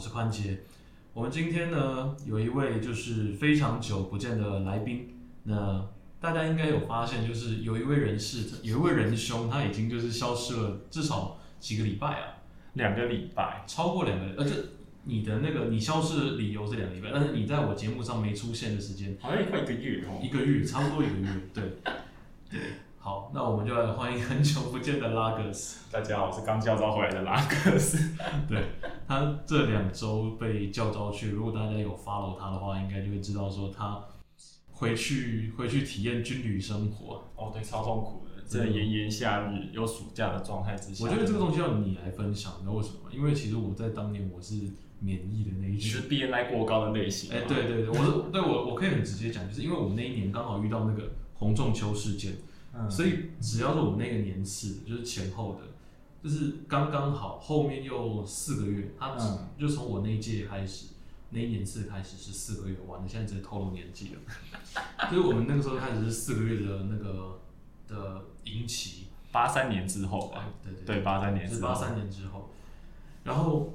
是宽杰。我们今天呢有一位就是非常久不见的来宾，那大家应该有发现，就是有一位人士，有一位仁兄，他已经就是消失了至少几个礼拜啊，两个礼拜，超过两个，而且你的那个你消失的理由是两个礼拜，但是你在我节目上没出现的时间好像快一个月哦。一个月，差不多一个月，对对。好，那我们就来欢迎很久不见的拉格斯。大家好，我是刚教招回来的拉格斯。对他这两周被叫招去，如果大家有 follow 他的话，应该就会知道说他回去回去体验军旅生活。哦，对，超痛苦的，在炎炎夏日有暑假的状态之下，我觉得这个东西要你来分享，你知道为什么吗？因为其实我在当年我是免疫的那一你是群。BNI 过高的类型。哎、对，对对，我是对我我可以很直接讲，就是因为我们那一年刚好遇到那个洪仲秋事件，嗯，所以只要是我们那个年次，就是前后的，就是刚刚好，后面又四个月，他就从我那一届开始，那一年次开始是四个月，完了，现在直接透露年纪了。就是我们那个时候开始是四个月的那个的营期，八三年之后吧，对对对，八三年，是八三年之后，然后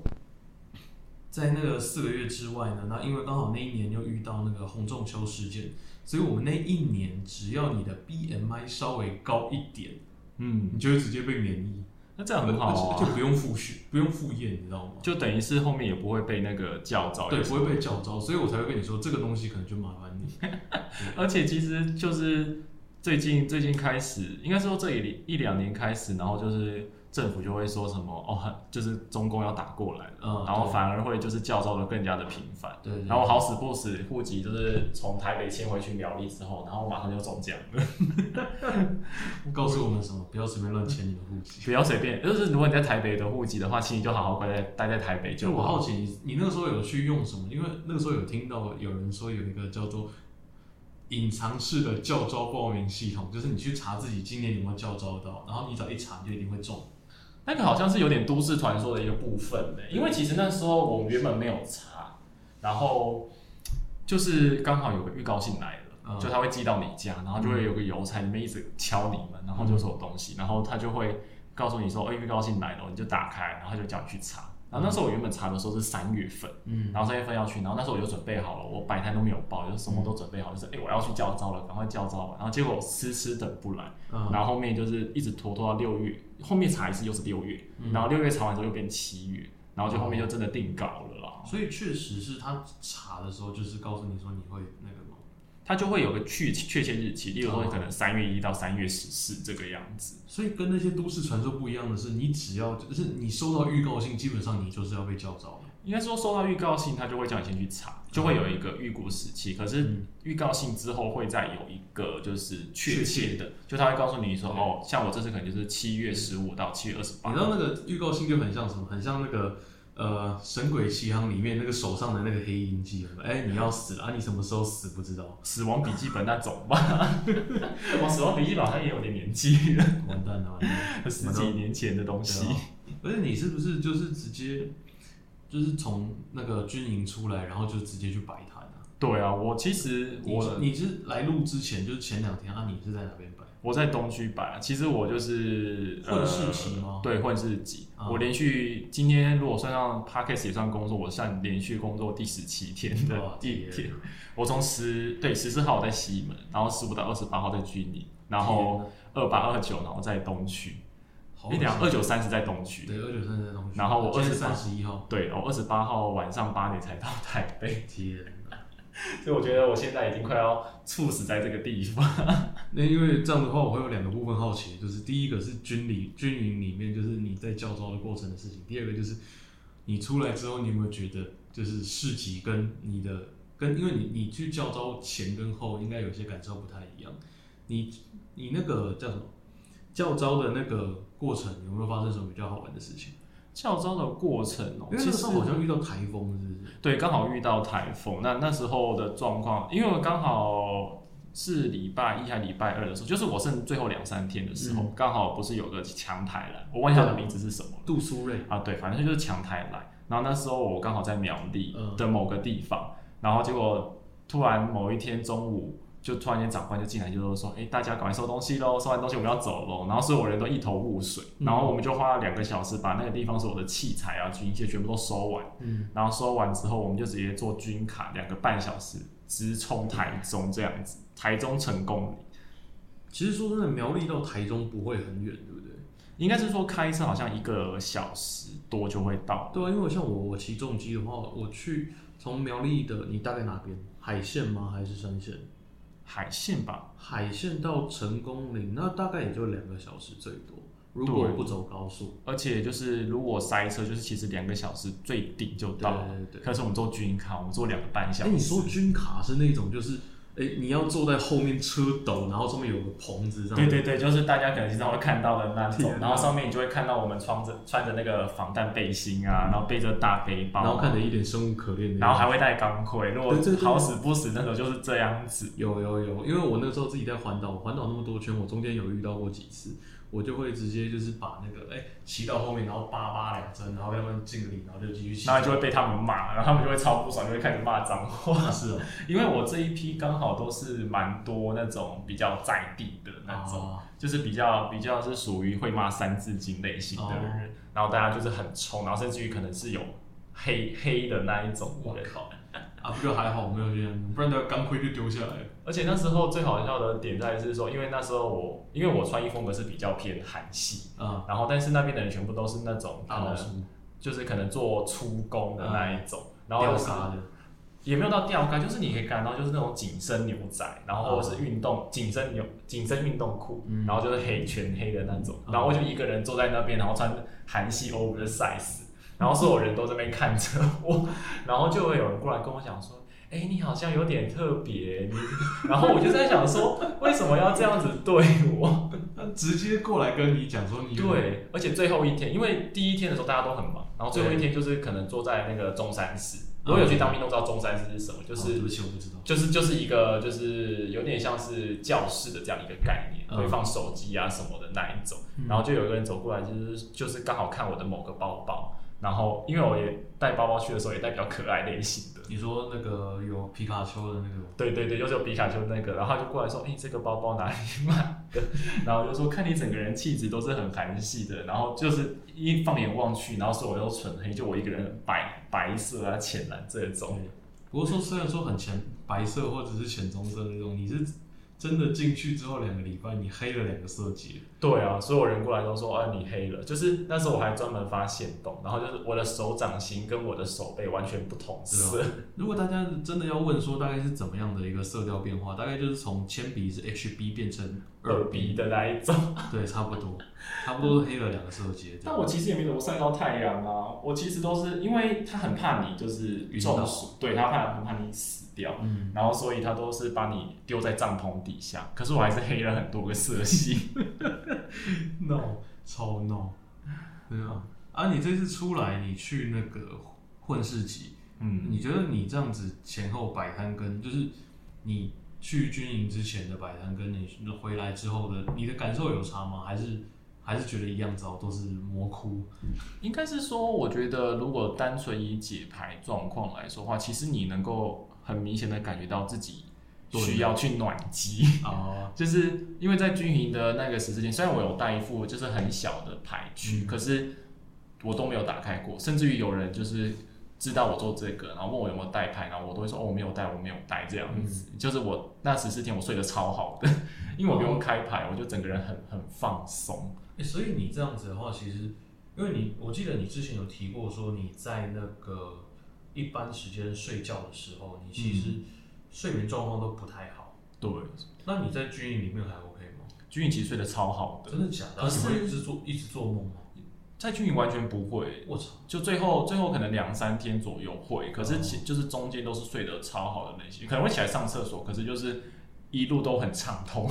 在那个四个月之外呢，那因为刚好那一年又遇到那个洪仲秋事件，所以我们那一年只要你的 BMI 稍微高一点，嗯，你就会直接被免疫，那这样很好啊而且而且，不用复训，不用复验，你知道吗？就等于是后面也不会被那个教招。对，不会被教招，所以我才会跟你说这个东西可能就麻烦你。而且其实就是最近最近开始，应该说这一一两年开始，然后就是政府就会说什么哦，很就是中共要打过来了，嗯然后反而会就是教招的更加的频繁。对对然后好死不死，户籍就是从台北迁回去苗栗之后，然后马上就中奖了。告诉我们什么？不要随便乱迁你的户籍。不要随便，就是如果你在台北的户籍的话，请你就好好待在待在台北就就。我好奇你，你那个时候有去用什么？因为那个时候有听到有人说有一个叫做隐藏式的教招报名系统，就是你去查自己今年有没有教招到，然后你只要一查，你就一定会中。那个好像是有点都市传说的一个部分呢，因为其实那时候我们原本没有查，然后就是刚好有个预告信来了。嗯就他会寄到你家，然后就会有个邮差里面一直敲你们，然后就是有东西，然后他就会告诉你说，哦，预告信来了，你就打开，然后他就叫你去查。然后那时候我原本查的时候是三月份，嗯，然后三月份要去，然后那时候我就准备好了，我摆摊都没有报，就是什么都准备好，就是哎、诶我要去教招了，赶快教招吧。然后结果迟迟等不来，嗯然后后面就是一直拖拖到六月，后面查一次又是六月，嗯然后六月查完之后又变七月，然后就后面就真的定稿了啦。所以确实是他查的时候，就是告诉你说你会那个吗？它就会有个确确切日期，例如说可能三月一到三月十四这个样子。所以跟那些都市传说不一样的是，你只要就是你收到预告信，基本上你就是要被叫招的。应该说收到预告信，他就会叫你先去查，就会有一个预估时期。可是预告信之后会再有一个就是确切的，就他会告诉你说，哦，像我这次可能就是七月十五到七月二十八你知。道那个预告信就很像什么？很像那个呃《神鬼奇航》里面那个手上的那个黑印记，哎、你要死了啊！你什么时候死不知道，死亡笔记本那种吧，我死亡笔记本好像也有点年纪了，完蛋了。十几年前的东西而且你是不是就是直接就是从那个军营出来，然后就直接去摆摊啊？对啊，我其实你我你是来录之前，就是前两天啊，你是在哪边摆？我在东区摆啊，其实我就是混呃对，混市集。啊我连续今天如果算上 p a r k a s 也算工作，我算连续工作第十七天的第一天天。我从十对十四号我在西门，然后十五到二十八号在军营，然后二八二九然后在东区，你讲二九三十在东区，对二九三十在东区，然后我今天28三十一号，对，然后二十八号晚上八点才到台北！所以我觉得我现在已经快要猝死在这个地方。那因为这样的话，我会有两个部分好奇，就是第一个是军里军营里面，就是你在教招的过程的事情；第二个就是你出来之后，你有没有觉得就是市集跟你的跟，因为你你去教招前跟后应该有些感受不太一样。你你那个叫什么教招的那个过程，有没有发生什么比较好玩的事情？教招的过程哦、因为那其实个时候好像遇到台风，是不是？对，刚好遇到台风。那那时候的状况，因为我刚好是礼拜一还礼拜二的时候，就是我剩最后两三天的时候，刚、好不是有个强台来，我忘记他的名字是什么了杜苏芮，啊？对，反正就是强台来。然后那时候我刚好在苗栗嗯的某个地方，然后结果突然某一天中午就突然间长官就进来，就说：“哎、大家赶快收东西喽，收完东西我们要走喽。”然后所有人都一头雾水，嗯然后我们就花了两个小时把那个地方所有的器材啊、军械全部都收完。嗯，然后收完之后，我们就直接坐军卡两个半小时直冲台中这样子，台中成功里。其实说真的，苗栗到台中不会很远，对不对？应该是说开车好像一个小时多就会到。对啊，因为像我我骑重机的话，我去从苗栗的你大概哪边？海线吗？还是山线？海线吧，海线到成功岭，那大概也就两个小时最多。如果对不走高速，而且就是如果塞车，就是其实两个小时最顶就到了。对对。可是我们坐军卡，我们坐两个半小哎、欸。你说军卡是那种就是，哎、你要坐在后面车斗，然后上面有个棚子，对对对，就是大家可能经常会看到的那种然后上面你就会看到我们穿着穿着那个防弹背心啊，然后背着大背包，然后看着一点生无可恋然后还会带钢盔，如果好死不死那时候就是这样子。有有有，因为我那时候自己在环岛，环岛那么多圈，我中间有遇到过几次，我就会直接就是把那个哎骑到后面，然后叭叭两声，然后要不然敬个礼，然后就继续骑。然后就会被他们骂，然后他们就会超不爽，就会开始骂脏话。是哦，因为我这一批刚好都是蛮多那种比较在地的那种，啊就是比较比较是属于会骂三字经类型的人，然后大家就是很冲，然后甚至于可能是有黑黑的那一种人。我靠，啊不就还好没有这样，不然的钢盔就丢下来。了。而且那时候最好笑的点在是说，因为那时候我因为我穿衣风格是比较偏韩系，啊，然后但是那边的人全部都是那种可能就是可能做粗工的那一种，然后也没有到吊杆，就是你可以感到就是那种紧身牛仔，然后或者是运动紧身牛紧身运动裤，嗯。然后就是黑全黑的那种，嗯然后我就一个人坐在那边，然后穿韩系 oversize，然后所有人都在那边看着我，然后就会有人过来跟我讲说。哎、你好像有点特别，你，然后我就在想说，为什么要这样子对我？直接过来跟你讲说你有对，而且最后一天，因为第一天的时候大家都很忙，然后最后一天就是可能坐在那个中山市。如果有去当兵都知道中山市是什么，就是哦对不起我不知道，就是就是一个就是有点像是教室的这样一个概念，嗯会放手机啊什么的那一种。然后就有一个人走过来，就是就是刚好看我的某个包包，然后因为我也带包包去的时候也带比较可爱类型的，你说那个有皮卡丘的那个，对对对，就是有皮卡丘那个，然后他就过来说，哎、这个包包哪里买的？然后就说看你整个人气质都是很韩系的，然后就是一放眼望去，然后所有人都纯黑，就我一个人白白色啊浅蓝这种。不过说虽然说很浅白色或者是浅棕色那种，你是真的进去之后两个礼拜，你黑了两个色阶。对啊，所有人过来都说啊你黑了，就是那时候我还专门发现洞，然后就是我的手掌心跟我的手背完全不同色，如果大家真的要问说大概是怎么样的一个色调变化，大概就是从铅笔是 HB 变成耳鼻的那一种。对，差不多，差不多是黑了两个色阶。但我其实也没怎么晒到太阳啊，我其实都是因为他很怕你就是中暑，对他怕很怕你死掉，嗯，然后所以他都是把你丢在帐篷底下，可是我还是黑了很多个色系。no，超 no，对啊。啊，你这次出来，你去那个混世集，嗯，你觉得你这样子前后摆摊跟就是你去军营之前的摆摊，跟你回来之后的，你的感受有差吗？还是还是觉得一样糟，都是魔窟？应该是说，我觉得如果单纯以解牌状况来说的话，其实你能够很明显的感觉到自己需要去暖机。啊，就是因为在军营的那个十字线，虽然我有带一副就是很小的牌去，嗯可是我都没有打开过，甚至于有人就是知道我做这个，然后问我有没有带牌，然后我都会说哦我没有带，我没有带这样子。就是我那十四天我睡得超好的，因为我不用开牌，我就整个人很很放松。欸所以你这样子的话，其实因为你我记得你之前有提过说你在那个一般时间睡觉的时候，你其实睡眠状况都不太好。对，那你在军营里面还 OK 吗？军营其实睡得超好的，真的假的？可是你会一直做一直做梦吗？在军营完全不会。我操！就最后最后可能两三天左右会，可是其就是中间都是睡得超好的那些，可能会起来上厕所，可是就是一路都很畅通，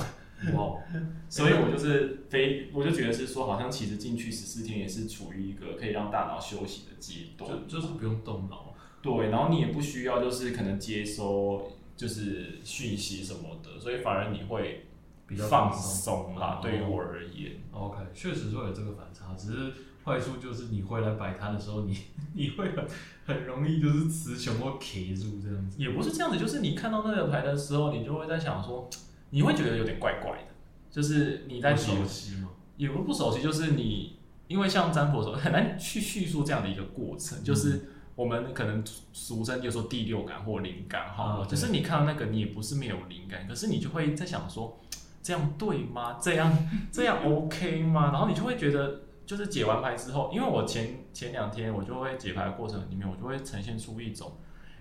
哇，所以我就是非我就觉得是说，好像其实进去十四天也是处于一个可以让大脑休息的阶段，就就是不用动脑。对，然后你也不需要就是可能接收就是讯息什么的，所以反而你会比较放松。松啦哦。对于我而言，OK，确实会有这个反差，只是坏处就是你回来摆摊的时候，你 你会很很容易就是词穷或 K 住这样子。也不是这样子，就是你看到那个牌的时候，你就会在想说，你会觉得有点怪怪的，就是你在不熟悉吗，也不是不熟悉，就是你因为像占卜的时候很难去叙述这样的一个过程，就是我们可能俗称就说第六感或灵感哈，啊就是你看到那个你也不是没有灵感，可是你就会在想说这样对吗？这样 这样 OK 吗？然后你就会觉得。就是解完牌之后，因为我前前两天我就会解牌的过程里面，我就会呈现出一种，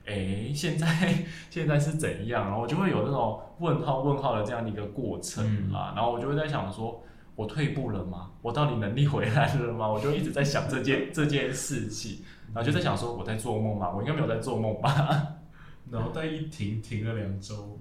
哎，现在 现在是怎样？然后我就会有那种问号问号的这样的一个过程啦。然后我就会在想说，我退步了吗？我到底能力回来了吗？我就一直在想这件这件事情，然后就在想说，我在做梦吗？我应该没有在做梦吧？脑袋一停停了两周，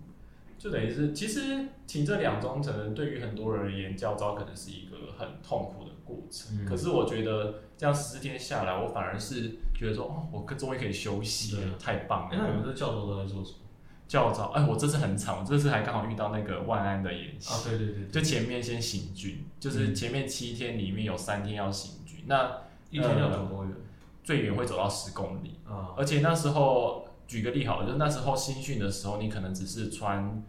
就等于是，其实停这两周，可能对于很多人而言，教招可能是一个很痛苦的过程。嗯可是我觉得这样十四天下来，我反而是觉得说，哦，我终于可以休息了，太棒了、那你了。们这教授都在做什么？教招，哎，我这次很惨，我这次还刚好遇到那个万安的演习。啊，对对对，就前面先行军，就是前面七天里面有三天要行军，那一天要走多远？最远会走到十公里，啊，而且那时候举个例好了，就是那时候新训的时候，你可能只是穿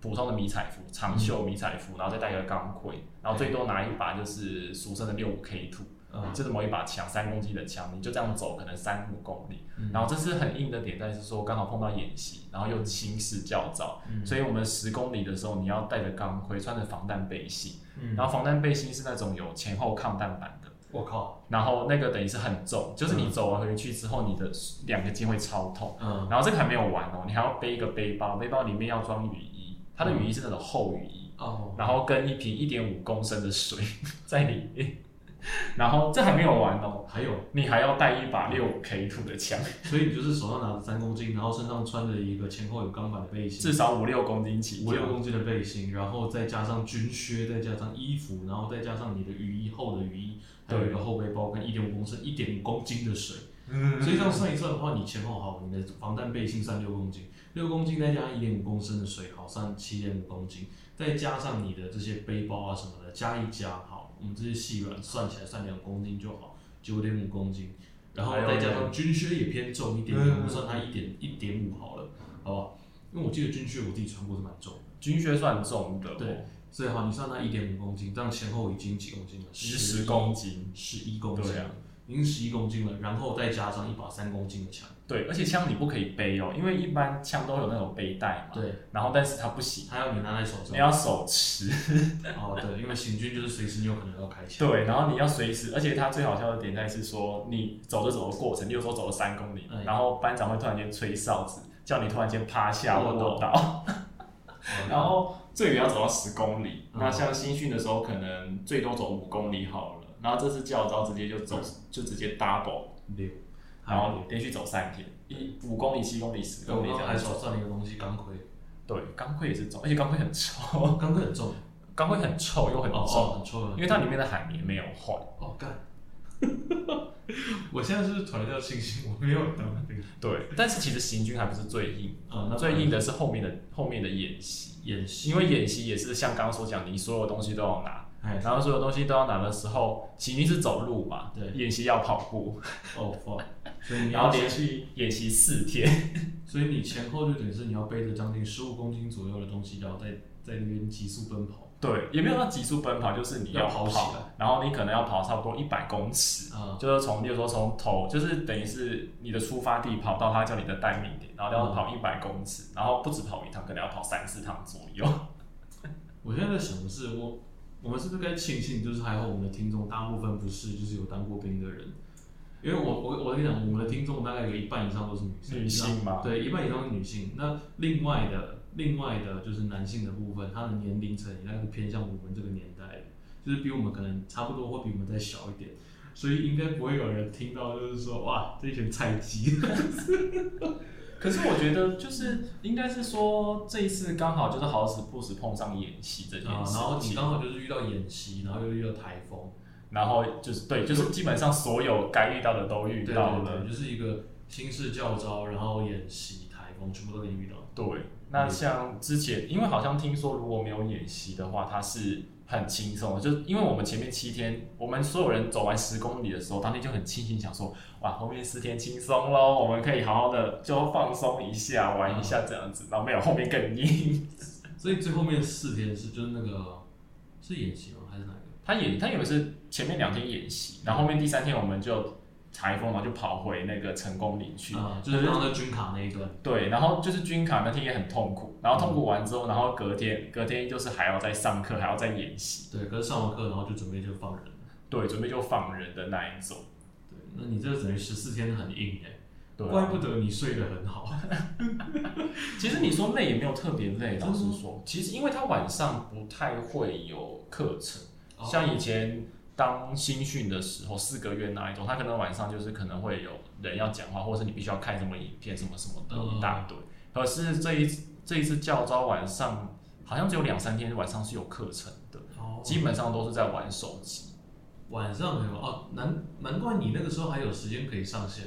普通的迷彩服、长袖迷彩服，然后再带个钢盔，然后最多拿一把就是俗称的六五 K 土，啊，就是某一把枪，三公斤的枪，你就这样走，可能三五公里。嗯。然后这是很硬的点在是说，刚好碰到演习，然后又轻视教招，嗯。所以我们十公里的时候，你要带着钢盔，穿着防弹背心。嗯。然后防弹背心是那种有前后抗弹板的，我靠，然后那个等于是很重，就是你走完回去之后，你的两个肩会超痛。嗯，然后这个还没有完哦，你还要背一个背包，背包里面要装雨衣，它的雨衣是那种厚雨衣，哦，然后跟一瓶一点五公升的水 在里面。然后这还没有完哦，还有，你还要带一把六 K 土的枪，所以你就是手上拿着三公斤，然后身上穿着一个前后有钢板的背心，至少五六公斤起。五六公斤的背心，然后再加上军靴，再加上衣服，然后再加上你的雨衣厚的雨衣，还有一个后背包跟一点五公升、一点五公斤的水。嗯所以这样算一算的话，你前后好，你的防弹背心算六公斤，六公斤再加一点五公升的水，好算七点五公斤，再加上你的这些背包啊什么的，加一加，好，我们这些细软算起来算两公斤就好，九点五公斤，然后再加上军靴也偏重一点点，嗯我们算它一点一点五好了，好不好？因为我记得军靴我自己穿过是蛮重的，军靴算重的，对，所以好，你算它一点五公斤，这样前后已经几公斤了？十十公斤。十一公斤对啊了，已经十一公斤了，然后再加上一把三公斤的枪，对，而且枪你不可以背哦，因为一般枪都有那种背带嘛。对，然后但是它不行，它要你拿在手上。你要手持。哦，对，因为行军就是随时你有可能要开枪。对，然后你要随时，而且它最好笑的点在是说，你走着走的过程，例如说走了三公里，哎然后班长会突然间吹哨子，叫你突然间趴下卧倒 然后最远要走到十公里。嗯那像新训的时候，可能最多走五公里好了，然后这次教招直接就走，就直接 double，六，然后连续走三天，一五公里、七公里、十公里还走。算了一个东西，钢盔。对，钢盔也是重，而且钢盔很臭，哦，钢盔很重，钢盔很臭又很哦重，哦，很臭。因为它里面的海绵没有换。哦干。我现在是突然叫庆幸我没有当兵。对，但是其实行军还不是最硬，啊，那最硬的是后面的后面的演习，演习，因为演习也是像刚刚所讲，你所有东西都要拿，哎，然后所有东西都要拿的时候，行军是走路嘛，对。演习要跑步，哦 fuck，所以你要 连续演习四天，所以你前后就等于是你要背着将近十五公斤左右的东西，然后在在那边急速奔跑。对，也没有到急速奔跑，就是你要跑然后你可能要跑差不多一百公尺，嗯，就是从，比如说从头，就是等于是你的出发地跑到他叫你的待命点，然后要嗯。跑一百公尺，然后不止跑一趟，可能要跑三四趟左右。我现在在想的是，我我们是不是该庆幸，就是还好我们的听众大部分不是就是有当过兵的人，因为我我我跟你讲，我们的听众大概有一半以上都是女性，女性嘛。对，一半以上是女性。那另外的另外的就是男性的部分，他的年龄层应该是偏向我们这个年代的，就是比我们可能差不多，或比我们再小一点。所以应该不会有人听到，就是说哇，这一群菜鸡。可是我觉得就是应该是说这一次刚好就是好死不死碰上演习这件啊，事然后你，刚好就是遇到演习，然后又遇到台风，然后就是对，就是基本上所有该遇到的都遇到了。就是一个新式教招，然后演习、台风，全部都给你遇到。对，那像之前，因为好像听说如果没有演习的话，它是很轻松的，就因为我们前面七天，我们所有人走完十公里的时候，当天就很庆幸，想说哇，后面四天轻松喽，我们可以好好的就放松一下，玩一下这样子。然后没有，后面更硬。所以最后面四天是就是那个是演习吗？还是哪个？他演他以为是前面两天演习，然后后面第三天我们就。台风嘛，就跑回那个成功岭去，就是那个军卡那一段。对，然后就是军卡那天也很痛苦，然后痛苦完之后，然后隔天隔天就是还要再上课，还要再演习。对，可是上完课然后就准备就放人。对，准备就放人的那一种。对，那你这等于十四天很硬哎，怪不得你睡得很好。其实你说累也没有特别累，老实说，其实因为他晚上不太会有课程，像以前。当新训的时候，四个月那一种，他可能晚上就是可能会有人要讲话，或者是你必须要看什么影片，什么什么的一大堆。可是这一这一次教招晚上好像只有两三天晚上是有课程的，基本上都是在玩手机。晚上没有哦，难难怪你那个时候还有时间可以上线。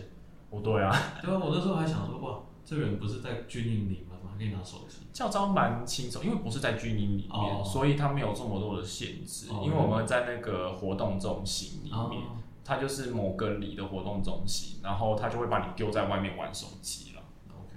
哦，对啊，对啊，我那时候还想说，哇，这个人不是在军营里吗？可以拿手机，教招蛮轻松，因为不是在军营里面，所以它没有这么多的限制。因为我们在那个活动中心里面，它就是某个里的活动中心，然后他就会把你丢在外面玩手机了。OK，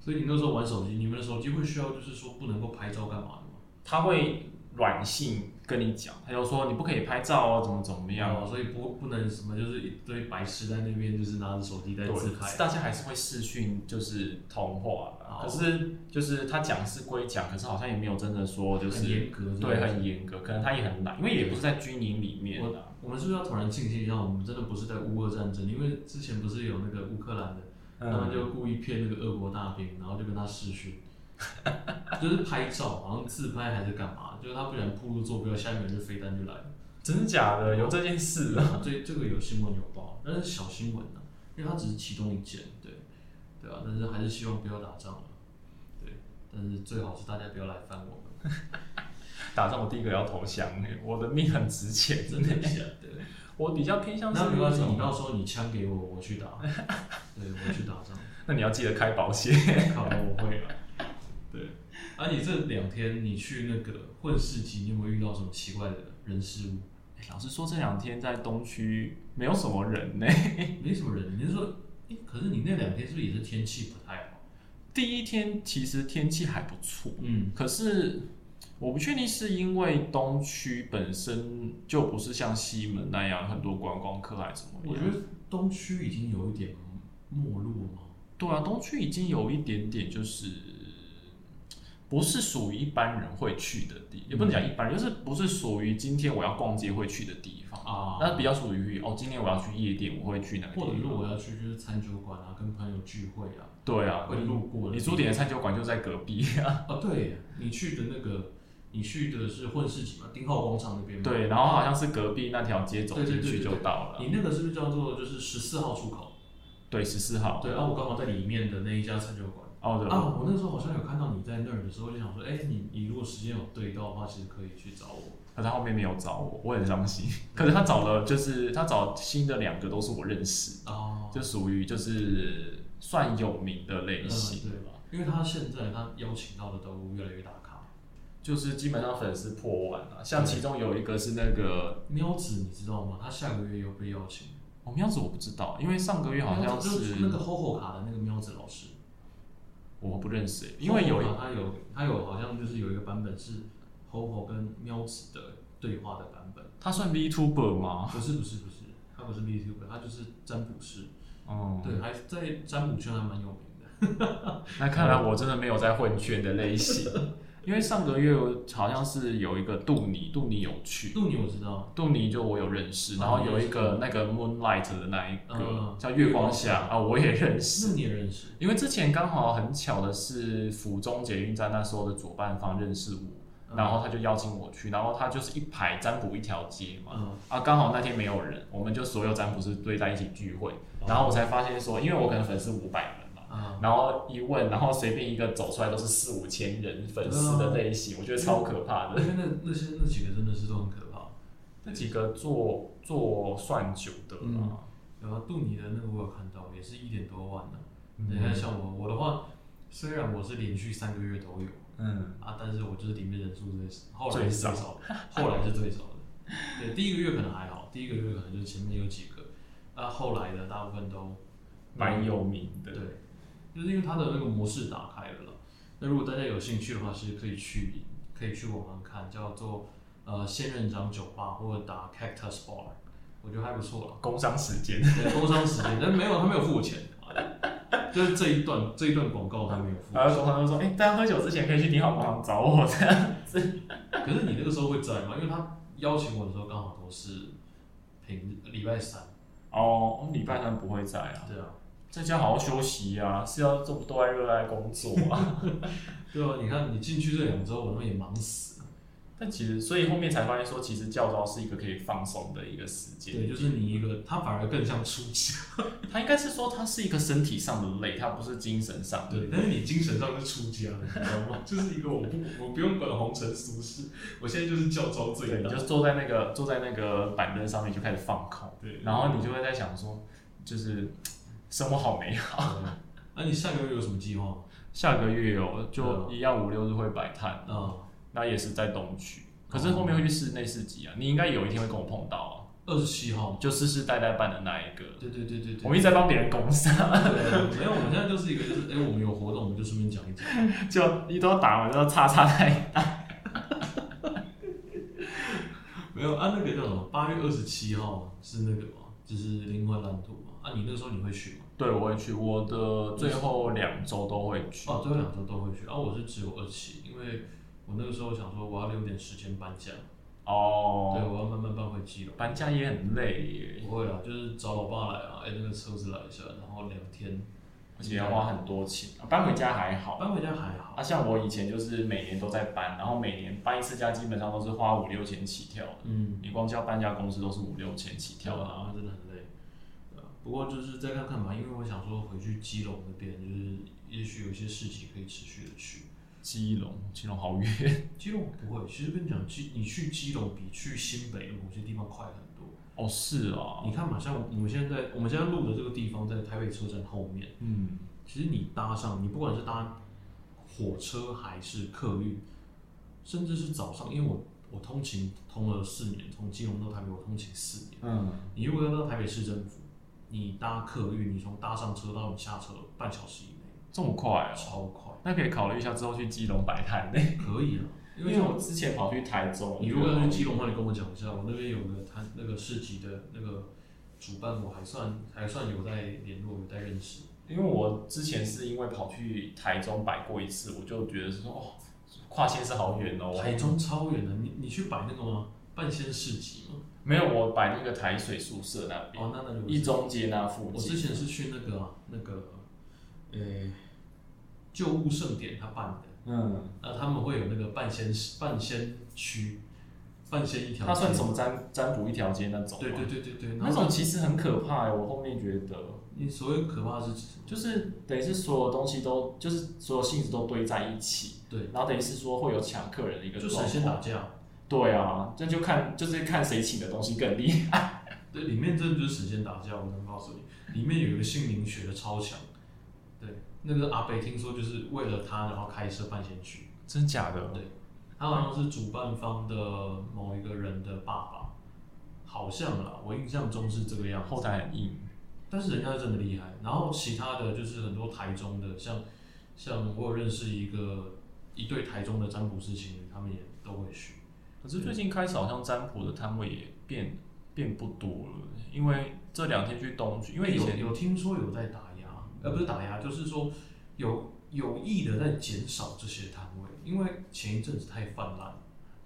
所以你那时候玩手机，你们的手机会需要就是说不能够拍照干嘛的吗？他会软性。跟你讲，他就说你不可以拍照哦，怎么怎么样，所以不不能什么，就是一堆白痴在那边，就是拿着手机在自拍。大家还是会视讯，就是通话。可是就是他讲是归讲，可是好像也没有真的说就是严格，对，很严格。可能他也很懒，因为也不是在军营里面的。我们是不是要突然庆幸一下，我们真的不是在乌俄战争？因为之前不是有那个乌克兰的，他们就故意骗那个俄国大兵，然后就跟他视讯。就是拍照，好像自拍还是干嘛？就是他不想铺路坐标，下面就飞弹就来了。真的假的？有这件事啊？这这个有新闻有报，但是小新闻呢，因为它只是其中一件，对对啊，但是还是希望不要打仗了，对，但是最好是大家不要来烦我们。打仗我第一个要投降，我的命很值钱，真的假的？我比较偏向。那没关系，你到时候你枪给我，我去打。对，我去打仗。那你要记得开保险。好了，我会了。对，而你这两天你去那个混市集，你有没有遇到什么奇怪的人事物？老实说，这两天在东区没有什么人呢，没什么人。你是说，哎，可是你那两天是不是也是天气不太好？第一天其实天气还不错，嗯，可是我不确定是因为东区本身就不是像西门那样很多观光客还是怎么样？我觉得东区已经有一点没落吗？对啊，东区已经有一点点就是。不是属于一般人会去的地，也不能讲一般人，就是不是属于今天我要逛街会去的地方啊。那比较属于哦，今天我要去夜店，我会去哪？或者如果我要去就是餐酒馆啊，跟朋友聚会啊。对啊，会路过。你租点的餐酒馆就在隔壁啊。哦，对，你去的那个，你去的是混世集嘛？丁浩广场那边。对，然后好像是隔壁那条街走进去就到了。你那个是不是叫做就是十四号出口？对，十四号。对啊，我刚好在里面的那一家餐酒馆。哦对，啊，我那时候好像有看到你在那儿的时候，就想说，哎，你你如果时间有对到的话，其实可以去找我。可是他后面没有找我，我很伤心。可是他找了，就是他找新的两个都是我认识，哦，就属于就是算有名的类型，对吧？因为他现在他邀请到的都越来越大咖，就是基本上粉丝破万了。像其中有一个是那个喵子，你知道吗？他下个月又被邀请。哦，喵子我不知道，因为上个月好像是那个 HoHo 卡的那个喵子老师。我不认识，因为有他有他有好像就是有一个版本是 HoHo 跟喵子的对话的版本。他算 VTuber 吗？不是不是不是，他不是 VTuber，他就是占卜师。哦，对，还在占卜圈还蛮有名的。那看来我真的没有在混圈的类型。因为上个月好像是有一个杜尼，杜尼有去，杜尼我知道，杜尼就我有认识，然后有一个那个 Moonlight 的那一个叫月光下啊，我也认识，那你也认识？因为之前刚好很巧的是府中捷运站那时候的主办方认识我，然后他就邀请我去，然后他就是一排占卜一条街嘛，啊刚好那天没有人，我们就所有占卜师堆在一起聚会，然后我才发现说，因为我可能粉丝五百人。然后一问，然后随便一个走出来都是四五千人粉丝的类型，我觉得超可怕的。因为那那些那几个真的是都很可怕。那几个做做算酒的嘛，然后杜尼的那个我有看到，也是一点多万呢。你看像我我的话，虽然我是连续三个月都有嗯，啊，但是我就是里面人数最少，后来最少是最少的，后来是最少的。对，第一个月可能还好，第一个月可能就前面有几个，啊，后来的大部分都蛮有名的。对，就是因为它的那个模式打开了啦。那如果大家有兴趣的话，其实可以去可以去网上看，叫做呃仙人掌酒吧或者打 Cactus Bar，我觉得还不错了。工商时间，对，工商时间，但没有他没有付我钱，就是这一段这一段广告他没有付。然后工商就说：“哎、大家喝酒之前可以去你好广场找我。”这样子，可是你那个时候会在吗？因为他邀请我的时候刚好都是平日礼拜三。哦，我礼拜三不会在啊，对啊，在家好好休息啊，是要这么多爱热爱工作啊。对啊，你看你进去这两周，我他妈也忙死了。但其实，所以后面才发现说，其实教招是一个可以放松的一个时间。对，就是你一个，他反而更像出家。他应该是说，他是一个身体上的累，他不是精神上的累。对，但是你精神上是出家的，你知道吗？就是一个我不我不用管红尘俗事，我现在就是教招最大，你大。就坐在那个坐在那个板凳上面就开始放空，对，然后你就会在想说，就是生活好美好。对那、你下个月有什么计划？下个月哦，对啊就一样五六日会摆摊，啊，那也是在东区，可是后面会去室内市集啊，你应该有一天会跟我碰到啊，二十七号。就世世代代办的那一个，对对对对对。我们一直在帮别人攻杀，没有，我们现在就是一个，就是哎、我们有活动，我们就顺便讲一讲。就一都要打完，然后叉叉太 没有啊，那个叫什么？八月二十七号是那个嘛，就是灵魂蓝图嘛。啊，你那时候你会去吗？对，我会去，我的最后两周都会去。哦，最后两周都会去。啊，我是只有二期，因为我那个时候想说我要留点时间搬家，哦对，哦，我要慢慢搬回基隆。搬家也很累耶，不会啦，就是找老爸来啊，哎、那个车子来一下，然后聊天。而且要花很多钱。搬回家还好，搬回家还好啊，，像我以前就是每年都在搬，然后每年搬一次家基本上都是花五六千起跳的。嗯，你光叫搬家公司都是五六千起跳的、啊，真的很不过就是再看看吧，因为我想说回去基隆那边，就是也许有些事情可以持续的去。基隆，基隆好远 基隆不会，其实跟你讲，基你去基隆比去新北的某些地方快很多。哦，是啊，你看嘛，像我们现在我们现在录的这个地方在台北车站后面，嗯，其实你搭上，你不管是搭火车还是客运，甚至是早上，因为我我通勤通了四年，从基隆到台北我通勤四年。嗯，你如果要到台北市政府，你搭客运，你从搭上车到你下车半小时以内，这么快哦，超快。那可以考虑一下之后去基隆摆摊呢，可以啊，因因为我之前跑去台中，你如果要去基隆的话，你跟我讲一下，我那边有个摊那个市集的那个主办，我还算还算有在联络，有在认识。因为我之前是因为跑去台中摆过一次，我就觉得是说哦，跨县是好远哦，台中超远的，你你去摆那个吗？半仙市集吗？没有我摆那个台水宿舍那边，哦，那那一中街那附近我之，前是去那个啊那个，呃、旧物盛典他办的，嗯，那他们会有那个半仙半仙区，半仙一条街。它算什么占占卜一条街那种，对对对对对，那种其实很可怕欸我后面觉得。你所谓可怕的是指什么？就是等于是所有东西都就是所有性质都堆在一起，对，然后等于是说会有抢客人的一个就。神仙打架。对啊，这就看就是看谁请的东西更厉害。对，里面真的就是神仙打架，我能告诉你，里面有一个姓名学的超强。对，那个阿北听说就是为了他，然后开设半仙区。真假的？对，他好像是主办方的某一个人的爸爸，好像啦，我印象中是这个样子。后台很硬。但是人家真的厉害。然后其他的就是很多台中的，像像我有认识一个一对台中的占卜师情侣，他们也都会去。可是最近开始好像占卜的摊位也变变不多了，因为这两天去东区，因为以前有有听说有在打压，呃，不是打压，就是说有有意的在减少这些摊位，因为前一阵子太泛滥。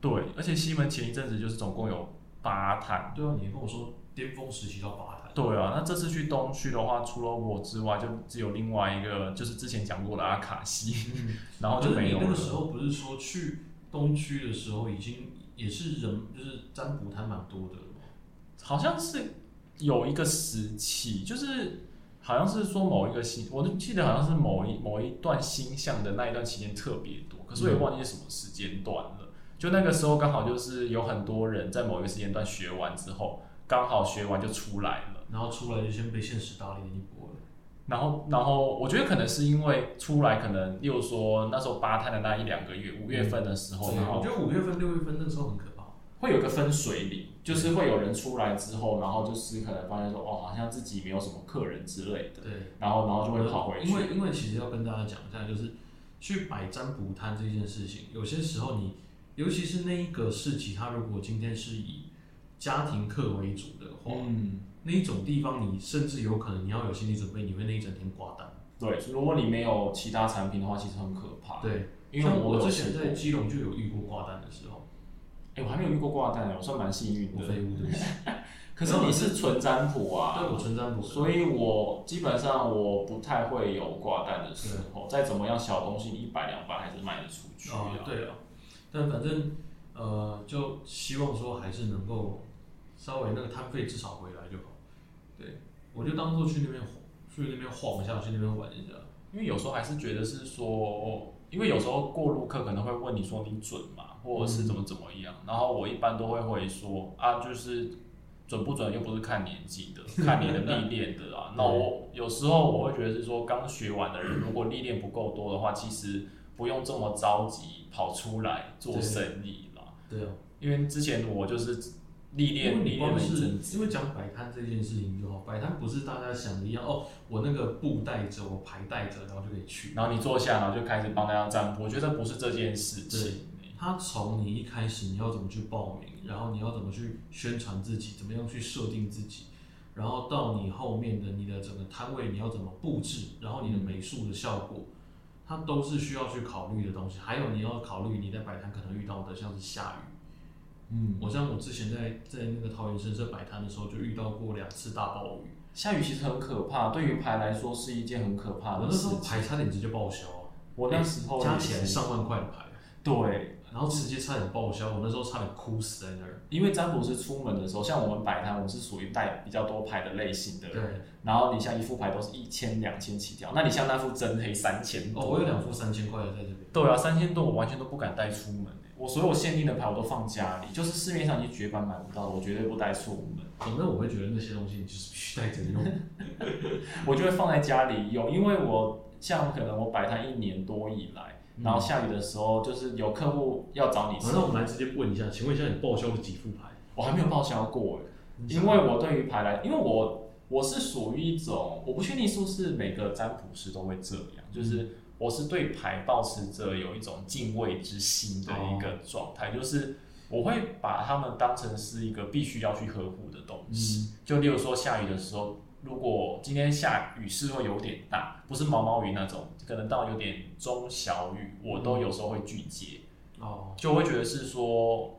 对，而且西门前一阵子就是总共有八摊。对啊，你跟我说巅峰时期到八摊。对啊，那这次去东区的话，除了我之外，就只有另外一个，就是之前讲过的阿卡西，嗯，然后就没有那个。时候不是说去东区的时候已经也是人就是占卜摊蛮多的？好像是有一个时期，就是好像是说某一个星，我都记得好像是某一某一段星象的那一段期间特别多，可是我也忘记是什么时间段了。就那个时候刚好就是有很多人在某一个时间段学完之后，刚好学完就出来了。然后出来就先被现实打脸一。然后，然后我觉得可能是因为出来，可能例如说那时候八探的那一两个月，五月份的时候，然后我觉得五月份、六月份那时候很可怕。会有个分水岭，就是会有人出来之后，然后就是可能发现说，哦，好像自己没有什么客人之类的，对，然后然后就会跑回去。因为因为其实要跟大家讲一下，就是去摆占卜摊这件事情，有些时候你，尤其是那一个市集，它如果今天是以家庭客为主的话，嗯，那一种地方你甚至有可能你要有心理准备，你会那一整天挂单。对，如果你没有其他产品的话，其实很可怕。对，因为我有之前在基隆就有遇过挂单的时候，哎、我还没有遇过挂单的，我算蛮幸运的。我废物对不起，可是你是纯占卜啊，对我纯占卜，所以我基本上我不太会有挂单的时候，再怎么样小东西，你一百两百还是卖得出去啊，对啊，但反正呃，就希望说还是能够稍微那个摊费至少回来就好。对，我就当做去那边去那边晃一下，去那边玩一下。因为有时候还是觉得是说，因为有时候过路客可能会问你说你准吗，或者是怎么怎么样，然后我一般都会回说啊，就是准不准又不是看年纪的，看你的历 练的啊。那我有时候我会觉得是说，刚学完的人如果历练不够多的话，其实不用这么着急跑出来做生意啦。对啊，因为之前我就是历练历练了一你光是阵子，因为讲摆摊这件事情就好，摆摊不是大家想的一样哦，我那个布带着，我牌带着，然后就可以去。然后你坐下，然后就开始帮大家占卜，我觉得不是这件事情。他从你一开始你要怎么去报名，然后你要怎么去宣传自己，怎么样去设定自己，然后到你后面的你的整个摊位你要怎么布置，然后你的美术的效果，它都是需要去考虑的东西。还有你要考虑你在摆摊可能遇到的，像是下雨。嗯，我像我之前在在那个桃园深社摆摊的时候，就遇到过两次大暴雨。下雨其实很可怕，对于牌来说是一件很可怕我那时候的事。牌差点直接报销啊！我那时候加起来上万块的牌，对，然后直接差点报销，我那时候差点哭死在那儿。因为占卜师出门的时候，像我们摆摊，我们是属于带比较多牌的类型的人。对，然后你像一副牌都是一千、两千起跳，那你像那副真黑三千多，哦，我有两副三千块的在这边。对啊，三千多我完全都不敢带出门欸我所有限定的牌我都放家里，就是市面上已经绝版买不到的，我绝对不带出门。反正我会觉得那些东西你就是必须带着用。我就会放在家里用，因为我像可能我摆摊一年多以来，然后下雨的时候，就是有客户要找你好，那我们来直接问一下，请问一下你报销了几副牌？我还没有报销过哎，因为我对于牌来，因为我我是属于一种，我不确定是不是每个占卜师都会这样，就是我是对牌保持着有一种敬畏之心的一个状态，就是我会把他们当成是一个必须要去呵护的东西。就例如说下雨的时候，如果今天下雨是会有点大，不是毛毛雨那种，可能到有点中小雨，我都有时候会拒接。哦，就会觉得是说，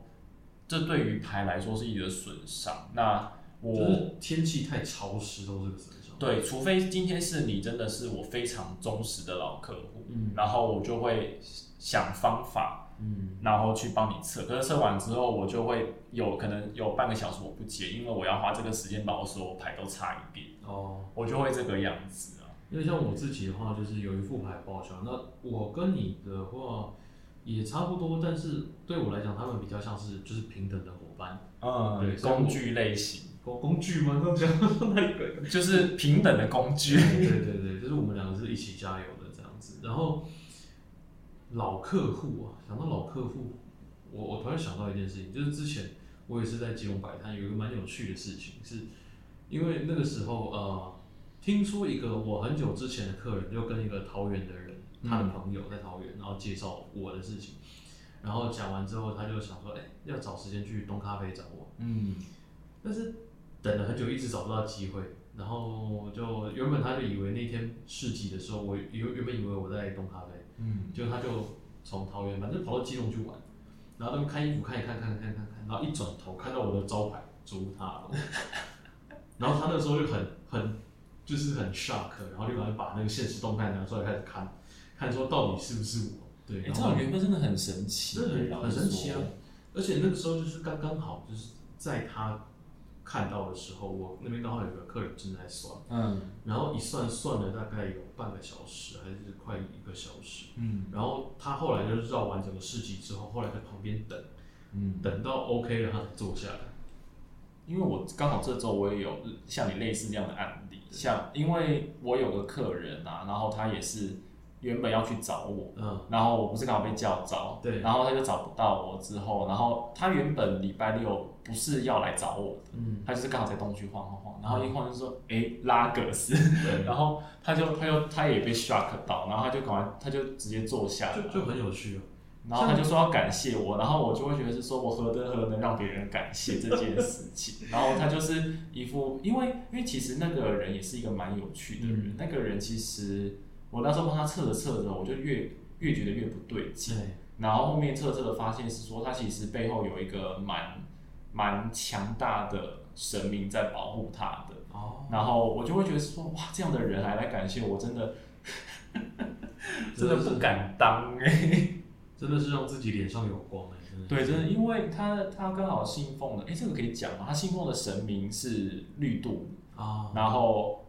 这对于牌来说是一个损伤。那我、天气太潮湿都是个损伤。对，除非今天是你真的是我非常忠实的老客户，嗯然后我就会想方法，嗯，然后去帮你测。可是测完之后，我就会有可能有半个小时我不接，因为我要花这个时间把我所有牌都擦一遍，哦，我就会这个样子啊。因为像我自己的话，就是有一副牌报销，那我跟你的话也差不多，但是对我来讲，他们比较像是就是平等的伙伴。嗯对工具类型工工具吗？这样讲那个。就是平等的工具。对对对，就是我们两个是一起加油子。然后老客户啊，想到老客户，我我突然想到一件事情，就是之前我也是在基隆摆摊，有一个蛮有趣的事情，是因为那个时候呃，听说一个我很久之前的客人就跟一个桃园的人，他的朋友在桃园，然后介绍我的事情，然后讲完之后，他就想说，哎、要找时间去东咖啡找我，嗯但是等了很久，一直找不到机会。然后就原本他就以为那天市集的时候，我原原本以为我在东咖啡，嗯，结果他就从桃园反正跑到基隆去玩，然后他们看衣服看一看看看看看，然后一转头看到我的招牌朱塔龙，然后他那时候就很很就是很 shock，然后就赶快把那个现实动态拿出来开始看，看说到底是不是我，对，哎、这种缘分真的很神奇，真的很很神奇啊！而且那个时候就是刚刚好，就是在他看到的时候，我那边刚好有个客人正在算，嗯。然后一算算了大概有半个小时还是快一个小时，嗯。然后他后来就是绕完整个市集之后，后来在旁边等，嗯，等到 OK 了他才坐下来，因为我刚好这周我也有像你类似那样的案例，像因为我有个客人啊，然后他也是原本要去找我，嗯，然后我不是刚好被叫招，对。然后他就找不到我之后，然后他原本礼拜六不是要来找我的，嗯，他就是刚好在东区晃晃晃，然后一晃就说，哎、拉格斯，对，然后他就他就他也被 shock 到，然后他就赶快他就直接坐下来，就就很有趣哦。然后他就说要感谢我，然后我就会觉得是说我何德何能让别人感谢这件事情，然后他就是一副，因为因为其实那个人也是一个蛮有趣的人，嗯。那个人其实我那时候帮他测着测着，我就越越觉得越不对劲，对，然后后面测测的发现是说他其实背后有一个蛮蛮强大的神明在保护他的，哦，然后我就会觉得说哇这样的人还来感谢我，真的 真的不敢当哎、真的是让自己脸上有光哎。对，真的，因为他他刚好信奉的，哎，这个可以讲吗？他信奉的神明是绿度，啊，然后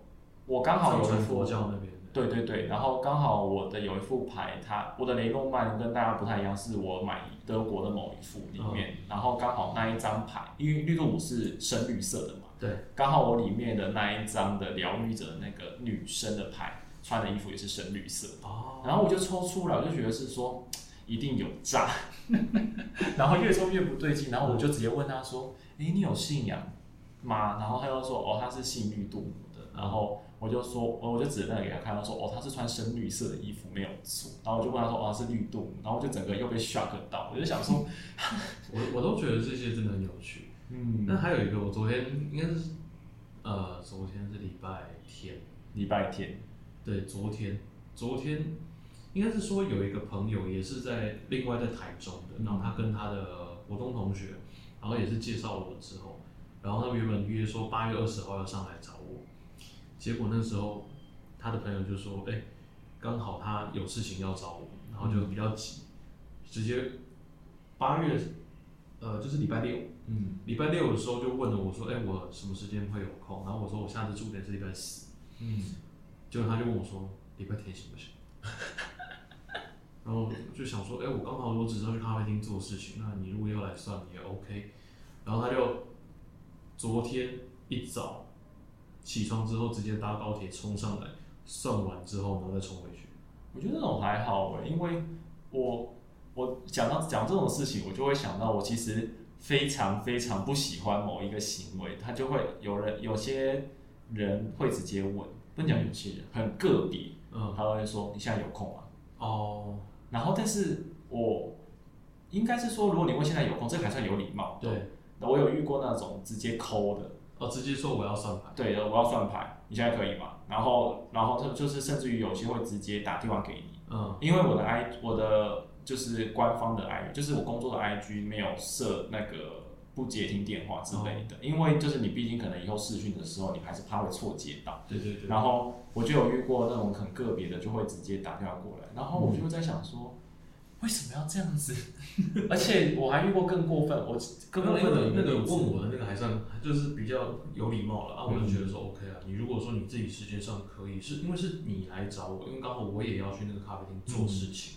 我刚好有佛，教那边的，对对对，然后刚好我的有一副牌，它我的雷诺曼跟大家不太一样，是我买德国的某一副里面，然后刚好那一张牌，因为绿度母是深绿色的嘛，对，刚好我里面的那一张的疗愈者那个女生的牌，穿的衣服也是深绿色。哦，然后我就抽出来，我就觉得是说一定有诈，然后越抽越不对劲，然后我就直接问他说：“诶，你有信仰吗？”然后他又说：“哦，他是信绿度母的。”然后我就说，我就指着那个给他看，他说：“哦，他是穿深绿色的衣服，没有错。”然后我就问他说：“哦，是绿度母。”然后我就整个又被 shock 到，我就想说，我我都觉得这些真的很有趣。嗯，那还有一个，我昨天应该是，呃，昨天是礼拜天，礼拜天，对，昨天，昨天应该是说有一个朋友也是在另外在台中的，嗯然后他跟他的国中同学，然后也是介绍我之后，然后他们原本约说八月二十号要上来找我，结果那时候他的朋友就说，哎、刚好他有事情要找我，然后就比较急，直接八月，呃，就是礼拜六，嗯礼拜六的时候就问了我说，哎、我什么时间会有空？然后我说我下次住点是礼拜四。嗯，结果他就问我说：“礼拜天行不行？” 然后就想说：“哎、我刚好我只是要去咖啡厅做事情，那你如果要来算也 OK。”然后他就昨天一早起床之后，直接搭高铁冲上来，算完之后，然后再冲回去。我觉得那种还好诶，因为我我讲到讲这种事情，我就会想到我其实非常非常不喜欢某一个行为，他就会有人有些人会直接问，不能讲有些人很个别，嗯，他会说你现在有空吗？哦，然后但是我应该是说，如果你问现在有空，这个还算有礼貌。对，那我有遇过那种直接抠的，哦，直接说我要算牌。对的，我要算牌，你现在可以吗？然后然后他就是甚至于有些会直接打电话给你。嗯，因为我的 i 我的就是官方的 i 就是我工作的 IG 没有设那个不接听电话之类的，因为就是你毕竟可能以后试训的时候，你还是怕会错接到。对对对。然后我就有遇过那种很个别的，就会直接打电话过来，然后我就在想说，为什么要这样子？而且我还遇过更过分，我更刚刚那过分的那个问我的那个还算就是比较有礼貌了啊，我就觉得说 OK 啊，你如果说你自己时间上可以，是因为是你来找我，因为刚好我也要去那个咖啡厅做事情，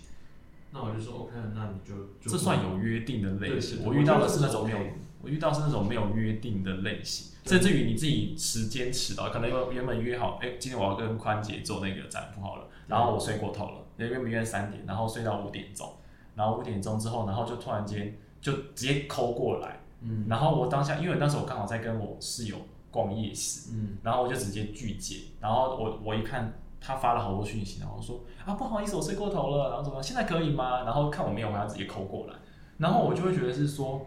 那我就说 OK，啊那你就就这算有约定的类型。我遇到的是那种没有我遇到是那种没有约定的类型，甚至于你自己时间迟到，可能原本约好，哎、今天我要跟宽姐做那个展铺好了，然后我睡过头了，原本约三点，然后睡到五点钟，然后五点钟之后，然后就突然间就直接抠过来，嗯。然后我当下，因为那时候我刚好在跟我室友逛夜市，嗯。然后我就直接拒接，然后我我一看他发了好多讯息，然后说啊不好意思我睡过头了，然后怎么现在可以吗？然后看我没有回，他直接抠过来，然后我就会觉得是说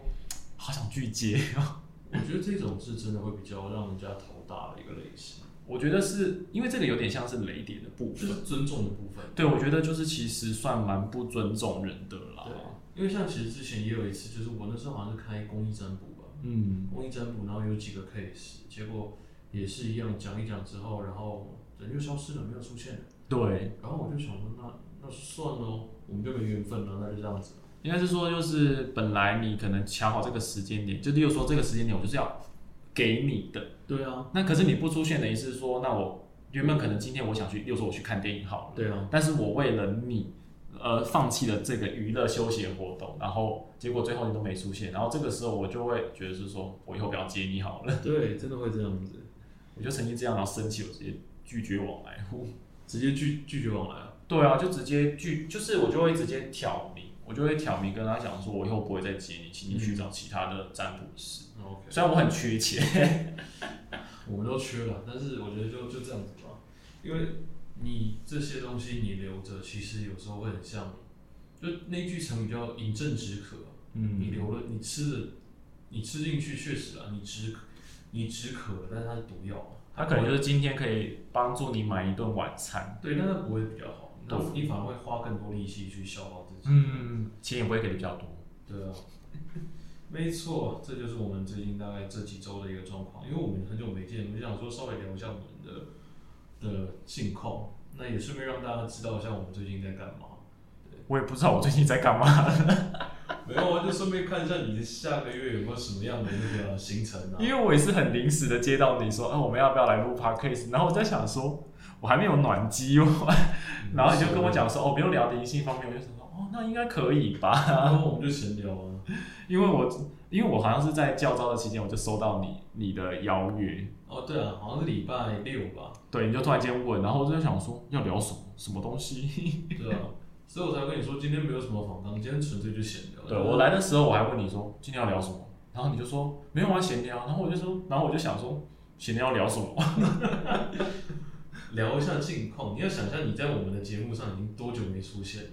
好想拒接，我觉得这种是真的会比较让人家头大的一个类型，我觉得是因为这个有点像是雷点的部分，就是尊重的部分。对我觉得就是其实算蛮不尊重人的啦，对，因为像其实之前也有一次，就是我那时候好像是开公益占卜吧，嗯公益占卜，然后有几个 case，结果也是一样讲一讲之后，然后人就消失了，没有出现了。对，然后我就想说，那那算了哦，我们就没缘分了，那就这样子。应该是说，就是本来你可能瞧好这个时间点，就例如说这个时间点我就是要给你的，对啊，那可是你不出现，等于是说，那我原本可能今天我想去，又说我去看电影好了，对啊，但是我为了你，呃放弃了这个娱乐休闲活动，然后结果最后你都没出现，然后这个时候我就会觉得是说我以后不要接你好了，对，真的会这样子，我就曾经这样，然后生气，我直接拒绝往来。户。直接拒拒绝往来啊。对啊，就直接拒，就是我就会直接挑明，我就会挑明跟他讲说，我以后不会再接你，请你去找其他的占卜师。OK，虽然我很缺钱，我们都缺了，但是我觉得就就这样子吧，因为你这些东西你留着，其实有时候会很像，就那句成语叫饮鸩止渴，嗯。你嗯，留了，你吃的，你吃进去确实啊，你止你止渴了，但是它是毒药嘛，他可能就是今天可以帮助你买一顿晚餐，对，但它不会比较好，对。那你反而会花更多力气去消耗。嗯，钱也不会给的比较多。对啊，没错，这就是我们最近大概这几周的一个状况。因为我们很久没见，我们就想说稍微聊一下我们的的近况，那也顺便让大家知道一下我们最近在干嘛。我也不知道我最近在干嘛。没有啊，就顺便看一下你下个月有没有什么样的那个行程啊？因为我也是很临时的接到你说，啊，我们要不要来录 podcast？然后我在想说，我还没有暖机哦，然后你就跟我讲说，哦，不用聊灵性方面，我就想说，哦，那应该可以吧？然后我们就闲聊啊。因为我因为我好像是在教招的期间，我就收到你你的邀约，哦，对啊，好像是礼拜六吧？对，你就突然间问，然后我就在想说要聊什么什么东西。对啊，所以我才跟你说今天没有什么访谈，今天纯粹就闲聊。对我来的时候，我还问你说今天要聊什么，然后你就说没有啊闲聊，然后我就说，然后我就想说闲聊聊什么？聊一下近况。你要想象，你在我们的节目上已经多久没出现了？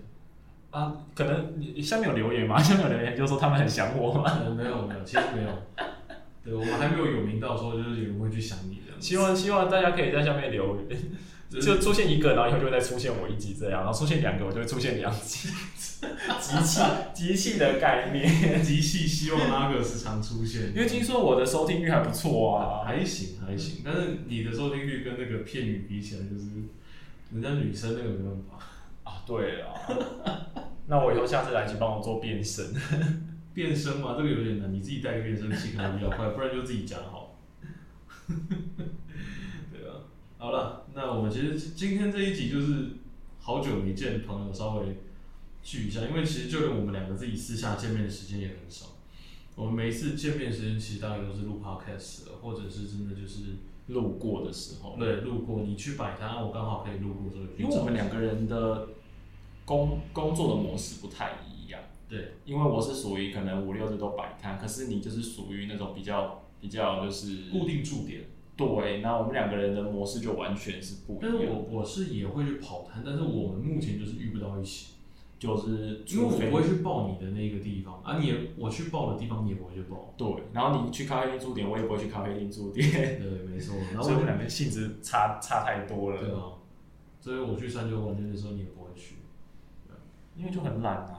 啊，可能你下面有留言吗？下面有留言就说他们很想我嘛。呃，没有没有，其实没有。对，我们还没有有名到说就是有人会去想你。希望希望大家可以在下面留言，就出现一个，然后以后就会再出现我一集这样，然后出现两个，我就会出现两集，集气集气的概念。机器希望那个时常出现，因为听说我的收听率还不错啊，还行还行，但是你的收听率跟那个片语比起来，就是人家女生那个没办法。啊对啊，那我以后下次来去帮我做变身。变声嘛，这个有点难，你自己带个变声器可能比较快，不然就自己讲好。对啊，好了，那我们其实今天这一集就是好久没见的朋友，稍微聚一下，因为其实就连我们两个自己私下见面的时间也很少。我们每一次见面的时间其实大概都是录 podcast 的，或者是真的就是路过的时候，对路过你去摆摊，我刚好可以路过，所以因为我们两个人的工工作的模式不太一样。对因为我是属于可能五六日都摆摊，可是你就是属于那种比较比较就是固定驻点。对，那我们两个人的模式就完全是不一但是我，我是也会去跑摊，但是我们目前就是遇不到一起。就是因为我不会去报你的那个地方啊，你也我去报的地方你也不会去报。对，然后你去咖啡厅驻点，我也不会去咖啡厅驻点，对，没错。然后我们两个性质差差太多了，对啊，所以我去三九晚间的时候你也不。因为就很懒啊。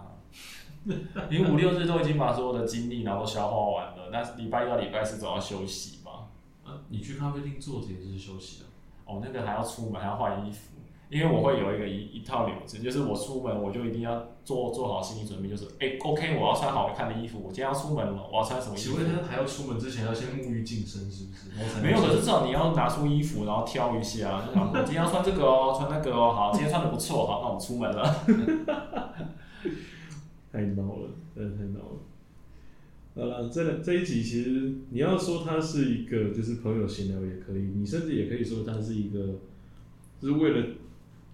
你五六日都已经把所有的精力然后都消化完了，那礼拜一到礼拜四总要休息嘛。啊，你去咖啡厅坐着也是休息啊。哦，那个还要出门，还要换衣服，因为我会有一个一一套流程，就是我出门我就一定要做做好心理准备，就是哎、o k 我要穿好看的衣服，我今天要出门了，我要穿什么衣服？请问他还要出门之前要先沐浴净身是不是？没有，可是至少你要拿出衣服，然后挑一下，就想说今天要穿这个哦，穿那个哦，好，今天穿的不错，好，那我们出门了。太闹了，真的太闹了。好了，这这一集其实你要说它是一个就是朋友闲聊也可以，你甚至也可以说它是一个，就是为了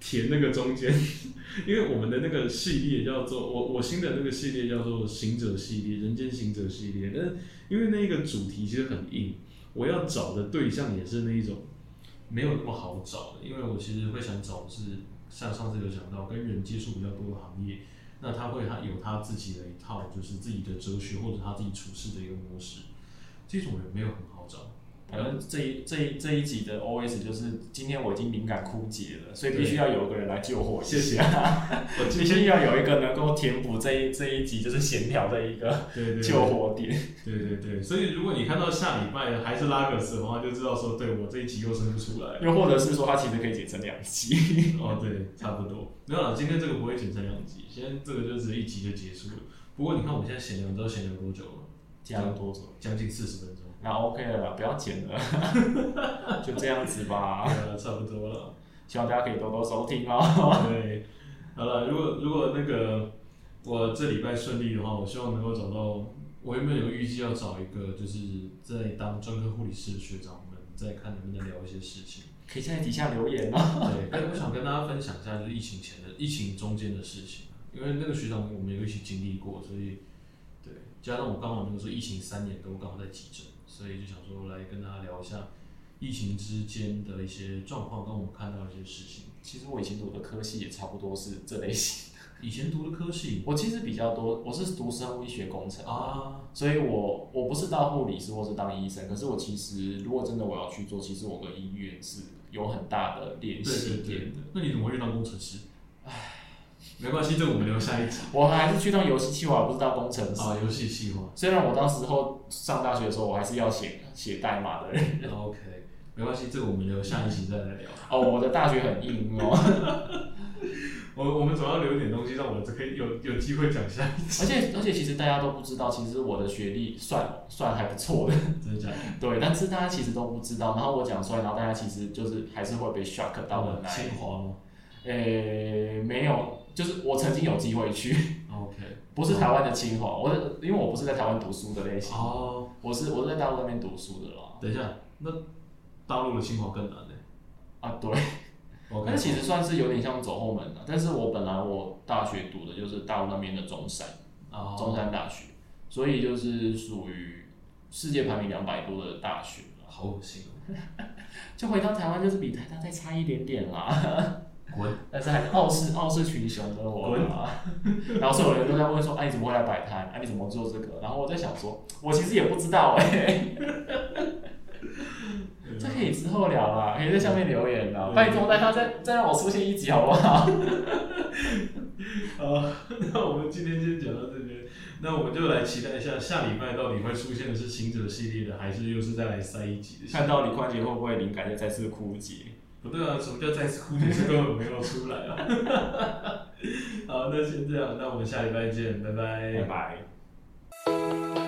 填那个中间，因为我们的那个系列叫做我我新的那个系列叫做行者系列，人间行者系列，但是因为那个主题其实很硬，我要找的对象也是那一种没有那么好找的，因为我其实会想找是像上次有讲到跟人接触比较多的行业。那他会他有他自己的一套，就是自己的哲学或者他自己处事的一个模式，这种人没有很好找。反正这一这一这一集的 OS 就是今天我已经敏感枯竭了，所以必须要有一个人来救火一谢谢下，我必须要有一个能够填补这一这一集就是闲聊的一个救火点。对对对，所以如果你看到下礼拜还是拉格斯的话，就知道说，对我这一集又生不出来。又或者是说，它其实可以剪成两集。哦，对，差不多。没有了，今天这个不会剪成两集，今天这个就只是一集就结束了。不过你看我们现在闲聊，你知道闲聊多久了？这样多久？将近四十分钟。那 OK 了啦，不要剪了，就这样子吧。呃，差不多了。希望大家可以多多收听哦。对，好了，如果如果那个我这礼拜顺利的话，我希望能够找到。我原本有预计要找一个就是在当专科护理师的学长们，再看能不能聊一些事情。可以在底下留言哦。对，但 我想跟大家分享一下，就是疫情前的、疫情中间的事情。因为那个学长我们有一起经历过，所以对，加上我刚好那个时候疫情三年都刚好在急诊，所以就想说来跟大家聊一下疫情之间的一些状况，跟我们看到一些事情。其实我以前读的科系也差不多是这类型。以前读的科系，我其实比较多，我是读生物医学工程啊，所以我我不是当护理师或是当医生，可是我其实如果真的我要去做，其实我跟医院是有很大的联系点的。那你怎么会当工程师？唉，没关系，这我们留下一集。我还是去当游戏企划，不是当工程师啊。游戏企划，虽然我当时候上大学的时候，我还是要写写代码的人。OK，没关系，这个我们留下一集再来聊。哦，我的大学很硬哦。我我们总要留一点东西，让我可以有有机会讲下。而且而且，其实大家都不知道，其实我的学历算算还不错的，真的假的？对，但是大家其实都不知道。然后我讲出来，然后大家其实就是还是会被 shock 到的。清华吗？诶，没有，就是我曾经有机会去。OK，不是台湾的清华，我因为我不是在台湾读书的类型。哦，我是我是在大陆那边读书的啦。等一下，那大陆的清华更难呢？啊，对。那其实算是有点像走后门了，但是我本来我大学读的就是大陆那边的中山，中山大学，所以就是属于世界排名两百多的大学好恶心哦！就回到台湾就是比台大再差一点点啦。滚！但是还是傲视傲视群雄的我啊。然后所有人都在问说：“哎，你怎么会来摆摊？哎，你怎么做这个？”然后我在想说，我其实也不知道哎。这可以之后聊啦，可以在下面留言啦。拜托，大家再再让我出现一集好不好？好，那我们今天先讲到这边。那我们就来期待一下，下礼拜到底会出现的是行者系列的，还是又是再来塞一集的？看到李宽杰会不会灵感再次枯竭？不对啊，什么叫再次哭？就？是根本没有出来啊！好，那先这样，那我们下礼拜见，拜拜，拜拜。